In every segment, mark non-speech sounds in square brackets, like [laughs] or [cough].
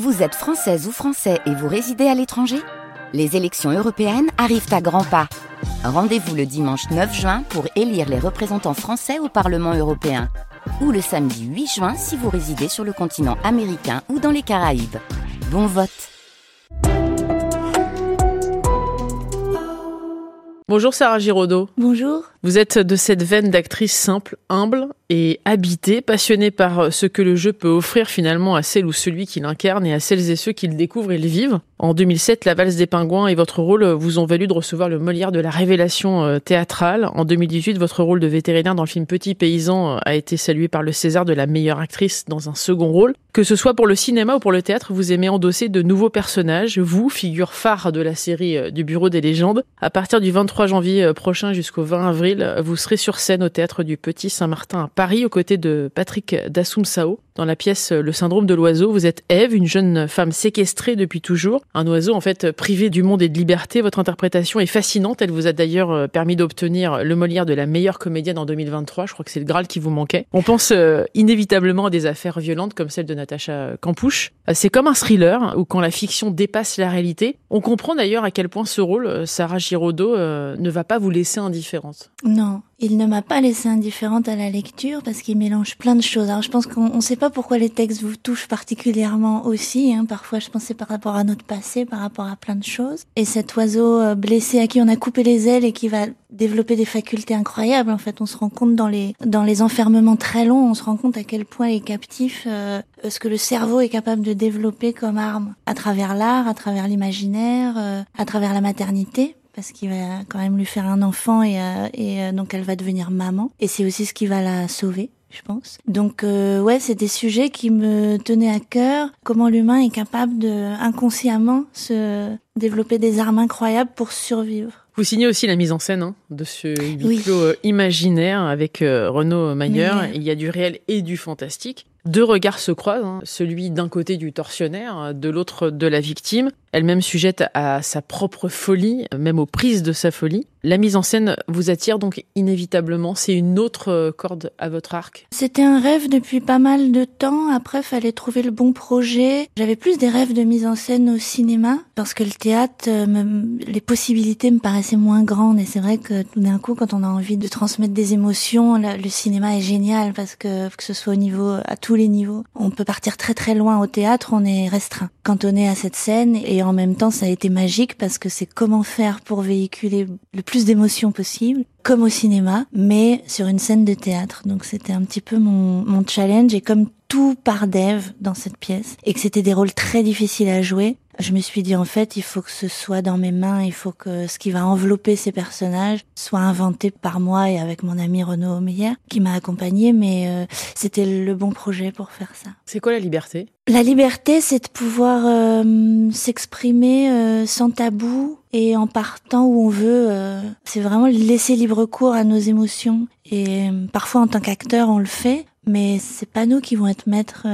Vous êtes française ou français et vous résidez à l'étranger? Les élections européennes arrivent à grands pas. Rendez-vous le dimanche 9 juin pour élire les représentants français au Parlement européen. Ou le samedi 8 juin si vous résidez sur le continent américain ou dans les Caraïbes. Bon vote Bonjour Sarah Giraudot. Bonjour. Vous êtes de cette veine d'actrice simple, humble et habitée, passionnée par ce que le jeu peut offrir finalement à celle ou celui qui l'incarne et à celles et ceux qui le découvrent et le vivent. En 2007, La valse des pingouins et votre rôle vous ont valu de recevoir le Molière de la révélation euh, théâtrale. En 2018, votre rôle de vétérinaire dans le film Petit Paysan euh, a été salué par le César de la meilleure actrice dans un second rôle. Que ce soit pour le cinéma ou pour le théâtre, vous aimez endosser de nouveaux personnages. Vous, figure phare de la série euh, du Bureau des légendes. À partir du 23 janvier prochain jusqu'au 20 avril, vous serez sur scène au théâtre du Petit Saint-Martin à Paris aux côtés de Patrick Dassoum-Sao. Dans la pièce Le syndrome de l'oiseau, vous êtes Eve, une jeune femme séquestrée depuis toujours, un oiseau en fait privé du monde et de liberté. Votre interprétation est fascinante, elle vous a d'ailleurs euh, permis d'obtenir le Molière de la meilleure comédienne en 2023, je crois que c'est le Graal qui vous manquait. On pense euh, inévitablement à des affaires violentes comme celle de Natacha Campouche. Euh, c'est comme un thriller où quand la fiction dépasse la réalité, on comprend d'ailleurs à quel point ce rôle, Sarah Giraudot, ne va pas vous laisser indifférente. Non, il ne m'a pas laissé indifférente à la lecture parce qu'il mélange plein de choses. Alors je pense qu'on ne sait pas pourquoi les textes vous touchent particulièrement aussi. Hein. Parfois je pensais par rapport à notre passé, par rapport à plein de choses. Et cet oiseau euh, blessé à qui on a coupé les ailes et qui va développer des facultés incroyables. En fait, on se rend compte dans les dans les enfermements très longs, on se rend compte à quel point est captif euh, ce que le cerveau est capable de développer comme arme à travers l'art, à travers l'imaginaire, euh, à travers la maternité parce qu'il va quand même lui faire un enfant et, euh, et euh, donc elle va devenir maman. Et c'est aussi ce qui va la sauver je pense. Donc euh, ouais, c'est des sujets qui me tenaient à cœur. Comment l'humain est capable de inconsciemment se développer des armes incroyables pour survivre. Vous signez aussi la mise en scène hein, de ce huis clos imaginaire avec Renaud Mayer. Il y a du réel et du fantastique. Deux regards se croisent, hein. celui d'un côté du tortionnaire, de l'autre de la victime, elle-même sujette à sa propre folie, même aux prises de sa folie. La mise en scène vous attire donc inévitablement, c'est une autre corde à votre arc. C'était un rêve depuis pas mal de temps, après fallait trouver le bon projet. J'avais plus des rêves de mise en scène au cinéma, parce que le théâtre, euh, les possibilités me paraissaient moins grandes, et c'est vrai que tout d'un coup, quand on a envie de transmettre des émotions, le cinéma est génial, parce que que ce soit au niveau à tout les niveaux. On peut partir très très loin au théâtre, on est restreint. Est à cette scène, et en même temps ça a été magique parce que c'est comment faire pour véhiculer le plus d'émotions possible, comme au cinéma, mais sur une scène de théâtre. Donc c'était un petit peu mon, mon challenge, et comme tout par Dev dans cette pièce, et que c'était des rôles très difficiles à jouer, je me suis dit en fait il faut que ce soit dans mes mains, il faut que ce qui va envelopper ces personnages soit inventé par moi et avec mon ami Renaud Meyer qui m'a accompagné, mais euh, c'était le bon projet pour faire ça. C'est quoi la liberté? La liberté, c'est de pouvoir euh, s'exprimer euh, sans tabou et en partant où on veut. c'est vraiment laisser libre cours à nos émotions. Et parfois en tant qu'acteur, on le fait, mais c'est pas nous qui vont être maîtres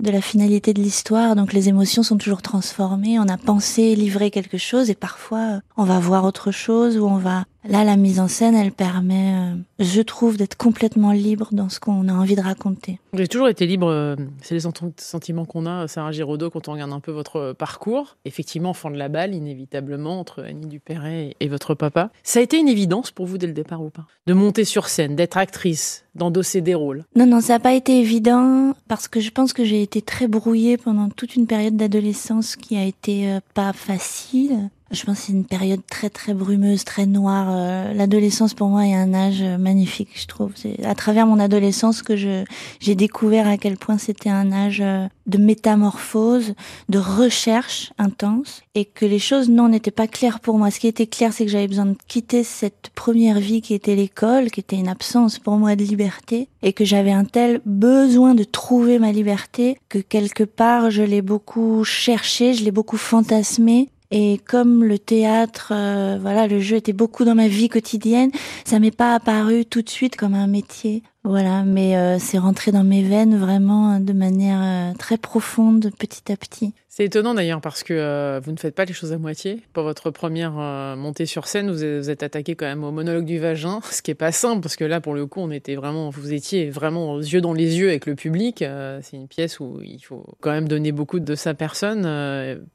de la finalité de l'histoire, donc les émotions sont toujours transformées. On a pensé livrer quelque chose et parfois on va voir autre chose ou on va Là, la mise en scène, elle permet, euh, je trouve, d'être complètement libre dans ce qu'on a envie de raconter. Avez toujours été libre, euh, c'est les sentiments qu'on a, Sarah Giraudot, quand on regarde un peu votre euh, parcours. Effectivement, enfant de la balle, inévitablement, entre Annie Dupéret et votre papa. Ça a été une évidence pour vous dès le départ ou pas? De monter sur scène, d'être actrice, d'endosser des rôles? Non, non, ça n'a pas été évident parce que je pense que j'ai été très brouillée pendant toute une période d'adolescence qui a été pas facile. Je pense que c'est une période très très brumeuse, très noire. Euh, l'adolescence pour moi est un âge magnifique, je trouve. C'est à travers mon adolescence que je j'ai découvert à quel point c'était un âge euh, de métamorphose, de recherche intense, et que les choses non n'étaient pas claires pour moi. Ce qui était clair, c'est que j'avais besoin de quitter cette première vie qui était l'école, qui était une absence pour moi de liberté, et que j'avais un tel besoin de trouver ma liberté que quelque part je l'ai beaucoup cherché, je l'ai beaucoup fantasmé et comme le théâtre, euh, voilà, le jeu était beaucoup dans ma vie quotidienne, ça m'est pas apparu tout de suite comme un métier. Voilà, mais euh, c'est rentré dans mes veines vraiment de manière euh, très profonde, petit à petit. C'est étonnant d'ailleurs parce que euh, vous ne faites pas les choses à moitié. Pour votre première euh, montée sur scène, vous êtes, attaqué quand même au monologue du vagin, [laughs] ce qui est pas simple parce que là, pour le coup, on était vraiment, vous étiez vraiment aux yeux dans les yeux avec le public. Euh, c'est une pièce où il faut quand même donner beaucoup de sa personne,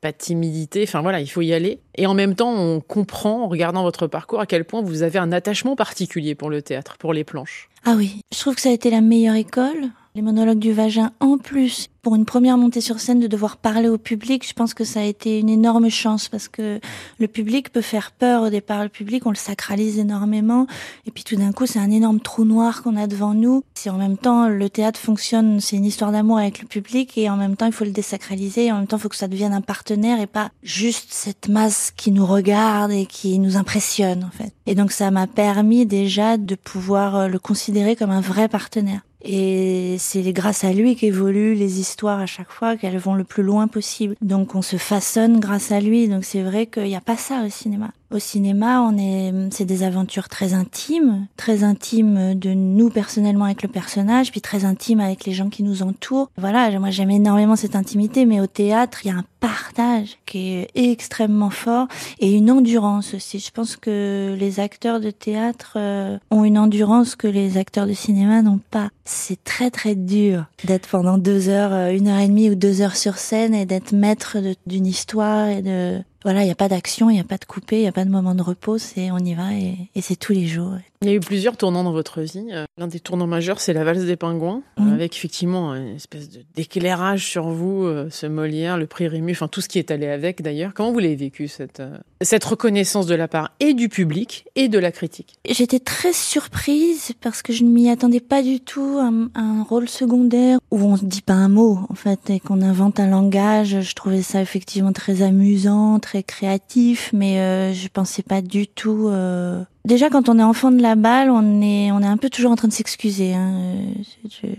pas de timidité. Enfin voilà, il faut y aller. Et en même temps, on comprend en regardant votre parcours à quel point vous avez un attachement particulier pour le théâtre, pour les planches. Ah oui, je trouve que ça a été la meilleure école. Les monologues du vagin, en plus, pour une première montée sur scène, de devoir parler au public, je pense que ça a été une énorme chance parce que le public peut faire peur au départ. Le public, on le sacralise énormément. Et puis tout d'un coup, c'est un énorme trou noir qu'on a devant nous. Si en même temps, le théâtre fonctionne, c'est une histoire d'amour avec le public et en même temps, il faut le désacraliser. Et en même temps, il faut que ça devienne un partenaire et pas juste cette masse qui nous regarde et qui nous impressionne, en fait. Et donc, ça m'a permis déjà de pouvoir le considérer comme un vrai partenaire. Et c'est grâce à lui qu'évoluent les histoires à chaque fois, qu'elles vont le plus loin possible. Donc on se façonne grâce à lui. Donc c'est vrai qu'il n'y a pas ça au cinéma. Au cinéma, on est, c'est des aventures très intimes, très intimes de nous personnellement avec le personnage, puis très intimes avec les gens qui nous entourent. Voilà, moi j'aime énormément cette intimité, mais au théâtre, il y a un partage qui est extrêmement fort et une endurance aussi. Je pense que les acteurs de théâtre euh, ont une endurance que les acteurs de cinéma n'ont pas. C'est très très dur d'être pendant deux heures, euh, une heure et demie ou deux heures sur scène et d'être maître d'une histoire et de voilà, il n'y a pas d'action, il n'y a pas de coupé, il n'y a pas de moment de repos, c'est on y va et, et c'est tous les jours. Il y a eu plusieurs tournants dans votre vie. Euh, l'un des tournants majeurs, c'est la valse des pingouins, mmh. avec effectivement une espèce d'éclairage sur vous, euh, ce Molière, le prix Rému, enfin tout ce qui est allé avec d'ailleurs. Comment vous l'avez vécu cette, euh, cette reconnaissance de la part et du public et de la critique? J'étais très surprise parce que je ne m'y attendais pas du tout à un, un, rôle secondaire où on ne dit pas un mot en fait et qu'on invente un langage. Je trouvais ça effectivement très amusant, très créatif, mais euh, je pensais pas du tout Déjà, quand on est enfant de la balle, on est, on est un peu toujours en train de s'excuser. Hein.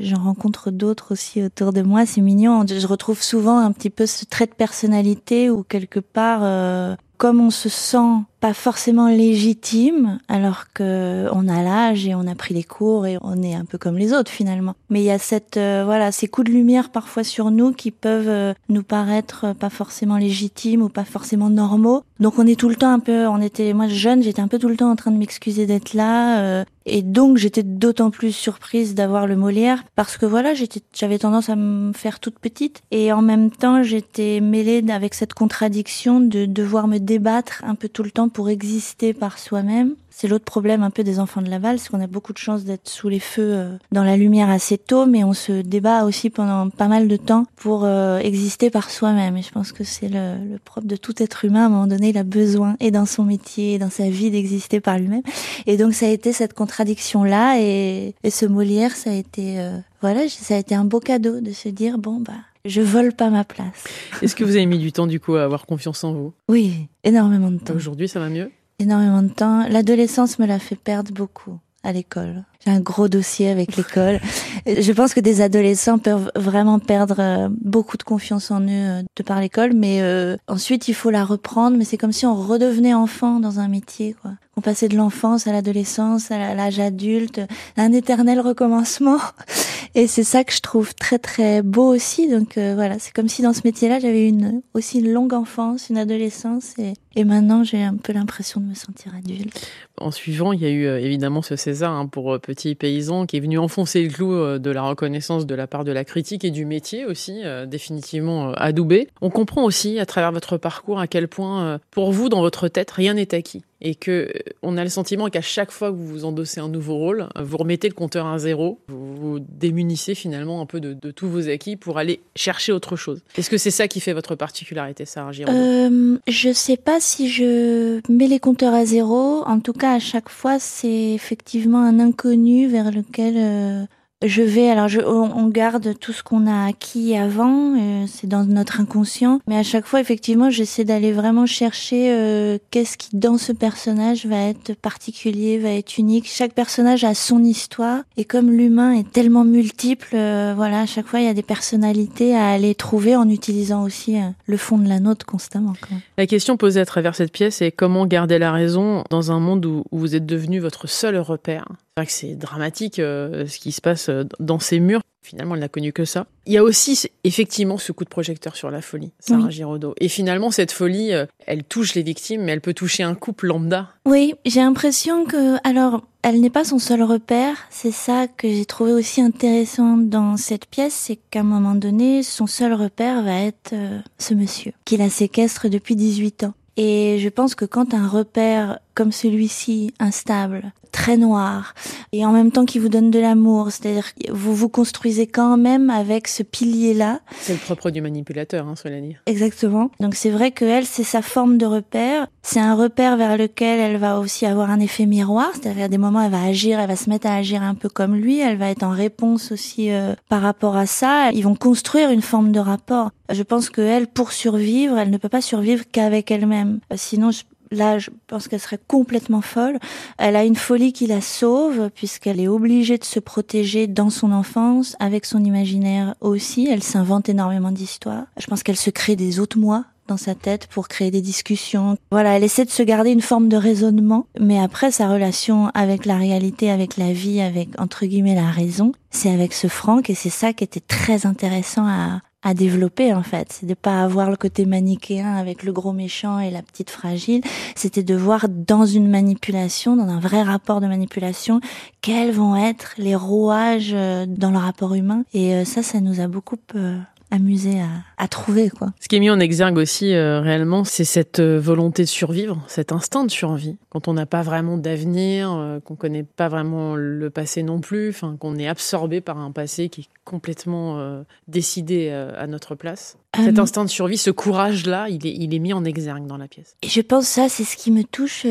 J'en rencontre d'autres aussi autour de moi. C'est mignon. Je retrouve souvent un petit peu ce trait de personnalité où quelque part, euh, comme on se sent pas forcément légitime, alors que on a l'âge et on a pris les cours et on est un peu comme les autres finalement. Mais il y a cette euh, voilà ces coups de lumière parfois sur nous qui peuvent euh, nous paraître pas forcément légitimes ou pas forcément normaux. Donc on est tout le temps un peu, on était moi jeune, j'étais un peu tout le temps en train de m'excuser d'être là. Euh, et donc j'étais d'autant plus surprise d'avoir le Molière parce que voilà j'étais j'avais tendance à me faire toute petite et en même temps j'étais mêlée avec cette contradiction de devoir me débattre un peu tout le temps pour exister par soi-même. C'est l'autre problème un peu des enfants de Laval, c'est qu'on a beaucoup de chance d'être sous les feux euh, dans la lumière assez tôt, mais on se débat aussi pendant pas mal de temps pour euh, exister par soi-même. Et je pense que c'est le, le, propre de tout être humain. À un moment donné, il a besoin, et dans son métier, et dans sa vie, d'exister par lui-même. Et donc ça a été cette contradiction-là, et, et, ce Molière, ça a été, euh, voilà, ça a été un beau cadeau de se dire bon bah je vole pas ma place. Est-ce que vous avez mis du temps du coup à avoir confiance en vous? Oui, énormément de temps. Aujourd'hui, ça va mieux? Énormément de temps. L'adolescence me l'a fait perdre beaucoup à l'école. J'ai un gros dossier avec l'école. je pense que des adolescents peuvent vraiment perdre euh, beaucoup de confiance en eux euh, de par l'école, mais euh, ensuite il faut la reprendre. Mais c'est comme si on redevenait enfant dans un métier, quoi. On passait de l'enfance à l'adolescence, à l'âge adulte, un éternel recommencement. [laughs] Et c'est ça que je trouve très très beau aussi. Donc euh, voilà, c'est comme si dans ce métier-là, j'avais une aussi une longue enfance, une adolescence, et, et maintenant j'ai un peu l'impression de me sentir adulte. En suivant, il y a eu euh, évidemment ce César hein, pour Petit Paysan qui est venu enfoncer le clou de la reconnaissance de la part de la critique et du métier aussi, définitivement adoubé. On comprend aussi à travers votre parcours à quel point, pour vous, dans votre tête, rien n'est acquis et que on a le sentiment qu'à chaque fois que vous vous endossez un nouveau rôle, vous remettez le compteur à zéro, vous vous démunissez finalement un peu de, tous vos acquis pour aller chercher autre chose. Est-ce que c'est ça qui fait votre particularité, Sarah Giraud euh, sais pas si je mets les compteurs à zéro. En tout cas, à chaque fois, c'est effectivement un inconnu vers lequel euh, je vais, alors je, on garde tout ce qu'on a acquis avant, euh, c'est dans notre inconscient, mais à chaque fois, effectivement, j'essaie d'aller vraiment chercher euh, qu'est-ce qui, dans ce personnage, va être particulier, va être unique. Chaque personnage a son histoire, et comme l'humain est tellement multiple, euh, voilà, à chaque fois, il y a des personnalités à aller trouver en utilisant aussi le fond de la nôtre constamment. Quoi. La question posée à travers cette pièce est comment garder la raison dans un monde où, où vous êtes devenu votre seul repère? C'est vrai que c'est dramatique euh, ce qui se passe euh, dans ces murs. Finalement, elle n'a connu que ça. Il y a aussi effectivement ce coup de projecteur sur la folie, Sarah Oui. Giraudot. Et finalement, cette folie, euh, elle touche les victimes, mais elle peut toucher un couple lambda. Oui, j'ai l'impression que, alors, elle n'est pas son seul repère. C'est ça que j'ai trouvé aussi intéressant dans cette pièce, c'est qu'à un moment donné, son seul repère va être euh, ce monsieur, qui la séquestre depuis 18 ans. Et je pense que quand un repère comme celui-ci, instable, très noir, et en même temps qui vous donne de l'amour, c'est-à-dire que vous vous construisez quand même avec ce pilier-là, C'est le propre du manipulateur, hein, cela dit. Exactement. Donc c'est vrai que elle, c'est sa forme de repère. C'est un repère vers lequel elle va aussi avoir un effet miroir. C'est-à-dire à des moments, elle va agir, elle va se mettre à agir un peu comme lui. Elle va être en réponse aussi euh, par rapport à ça. Ils vont construire une forme de rapport. Je pense que elle, pour survivre, elle ne peut pas survivre qu'avec elle-même. Euh, Sinon, je- Là, je pense qu'elle serait complètement folle. Elle a une folie qui la sauve puisqu'elle est obligée de se protéger dans son enfance, avec son imaginaire aussi. Elle s'invente énormément d'histoires. Je pense qu'elle se crée des autres moi dans sa tête pour créer des discussions. Voilà, elle essaie de se garder une forme de raisonnement, mais après sa relation avec la réalité, avec la vie, avec entre guillemets la raison, c'est avec ce Franck et c'est ça qui était très intéressant à à développer en fait, c'est de pas avoir le côté manichéen avec le gros méchant et la petite fragile, c'était de voir dans une manipulation, dans un vrai rapport de manipulation, quels vont être les rouages euh, dans le rapport humain. Et euh, ça ça nous a beaucoup euh, amusé à, à trouver quoi. Ce qui est mis en exergue aussi euh, réellement, c'est cette euh, volonté de survivre, cet instinct de survie. Quand on n'a pas vraiment d'avenir, euh, qu'on connaît pas vraiment le passé non plus, enfin qu'on est absorbé par un passé qui est complètement euh, décidé à notre place. Cet instinct de survie, ce courage-là, il est, il est mis en exergue dans la pièce. Et je pense que ça, c'est ce qui me touche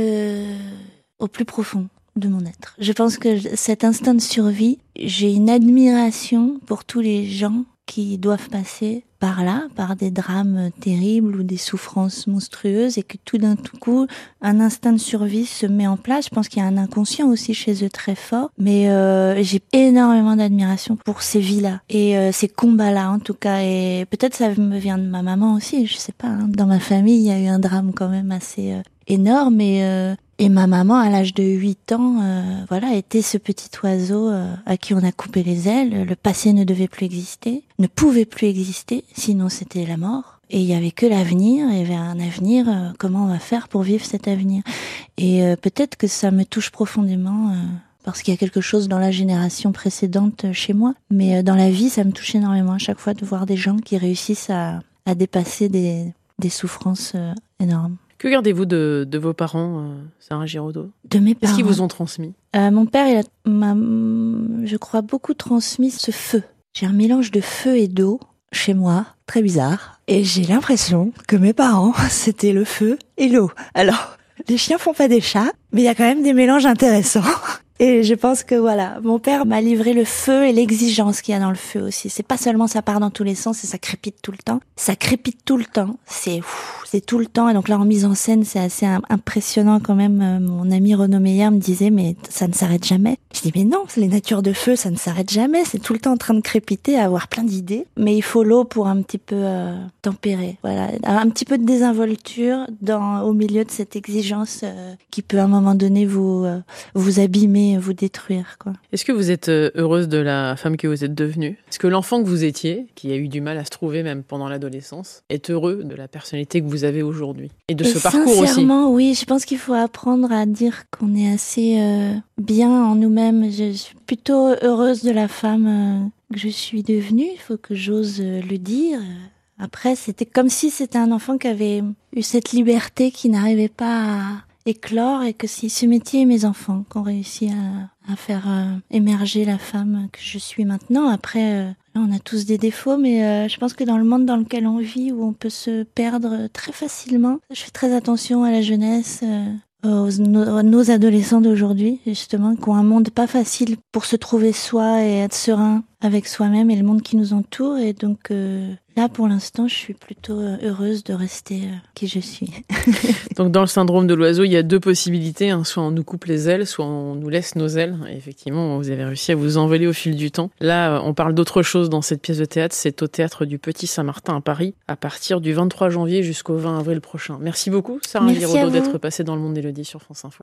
au plus profond de mon être. Je pense que cet instinct de survie, j'ai une admiration pour tous les gens qui doivent passer par là, par des drames terribles ou des souffrances monstrueuses et que tout d'un coup, un instinct de survie se met en place. Je pense qu'il y a un inconscient aussi chez eux très fort, mais euh, j'ai énormément d'admiration pour ces vies-là et euh, ces combats-là en tout cas. Et peut-être ça me vient de ma maman aussi, je sais pas. hein. Dans ma famille, il y a eu un drame quand même assez euh, énorme et et ma maman, à l'âge de 8 ans, euh, voilà, était ce petit oiseau euh, à qui on a coupé les ailes. Le passé ne devait plus exister, ne pouvait plus exister, sinon c'était la mort. Et il y avait que l'avenir, et vers un avenir, euh, comment on va faire pour vivre cet avenir? Et euh, peut-être que ça me touche profondément. euh, parce qu'il y a quelque chose dans la génération précédente euh, chez moi, mais dans la vie, ça me touche énormément à chaque fois de voir des gens qui réussissent à, à dépasser des, des souffrances énormes. Que gardez-vous de, de vos parents, euh, Sarah Giraudot De mes Qu'est-ce parents. qu'ils vous ont transmis? Euh, mon père, il a, m'a, je crois, beaucoup transmis ce feu. J'ai un mélange de feu et d'eau chez moi, très bizarre. Et j'ai l'impression que mes parents, [laughs] c'était le feu et l'eau. Alors, les chiens font pas des chats, mais il y a quand même des mélanges intéressants. Et je pense que voilà, mon père m'a livré le feu et l'exigence qu'il y a dans le feu aussi. C'est pas seulement ça part dans tous les sens et ça crépite tout le temps. Ça crépite tout le temps. C'est c'est tout le temps. Et donc là, en mise en scène, c'est assez im- impressionnant quand même. Euh, Mon ami Renaud Meyer me disait, mais ça ne s'arrête jamais. Je dis, mais non, les natures de feu, ça ne s'arrête jamais. C'est tout le temps en train de crépiter, avoir plein d'idées. Mais il faut l'eau pour un petit peu euh, tempérer. Voilà, un petit peu de désinvolture dans au milieu de cette exigence euh, qui peut à un moment donné vous vous abîmer, vous détruire. Quoi. Est-ce que vous êtes euh, heureuse de la femme que vous êtes devenue? Est-ce que l'enfant que vous étiez, qui a eu du mal à se trouver même pendant l'adolescence, est heureux de la personnalité que vous avez aujourd'hui? Et de Et ce parcours aussi? Sincèrement, oui, je pense qu'il faut apprendre à dire qu'on est assez euh, bien en nous-mêmes. Je suis plutôt heureuse de la femme euh, que je suis devenue. Il faut que j'ose euh, le dire. Après, c'était comme si c'était un enfant qui avait eu cette liberté qui n'arrivait pas à éclore et que si ce métier et mes enfants qui ont réussi à, à faire euh, émerger la femme que je suis maintenant. Après, euh, on a tous des défauts, mais euh, je pense que dans le monde dans lequel on vit, où on peut se perdre très facilement, je fais très attention à la jeunesse. euh, aux nos, nos adolescents d'aujourd'hui, justement, qui ont un monde pas facile pour se trouver soi et être serein avec soi-même et le monde qui nous entoure. Et donc euh, là, pour l'instant, je suis plutôt euh, heureuse de rester euh, qui je suis. [laughs] Donc dans le syndrome de l'oiseau, il y a deux possibilités. hein. Soit on nous coupe les ailes, soit on nous laisse nos ailes. Et effectivement, vous avez réussi à vous envoler au fil du temps. Là, euh, on parle d'autre chose dans cette pièce de théâtre. C'est au théâtre du Petit Saint-Martin à Paris, à partir du 23 janvier jusqu'au 20 avril prochain. Merci beaucoup, Sarah Giraudot, d'être passée dans le monde d'Élodie sur France Info.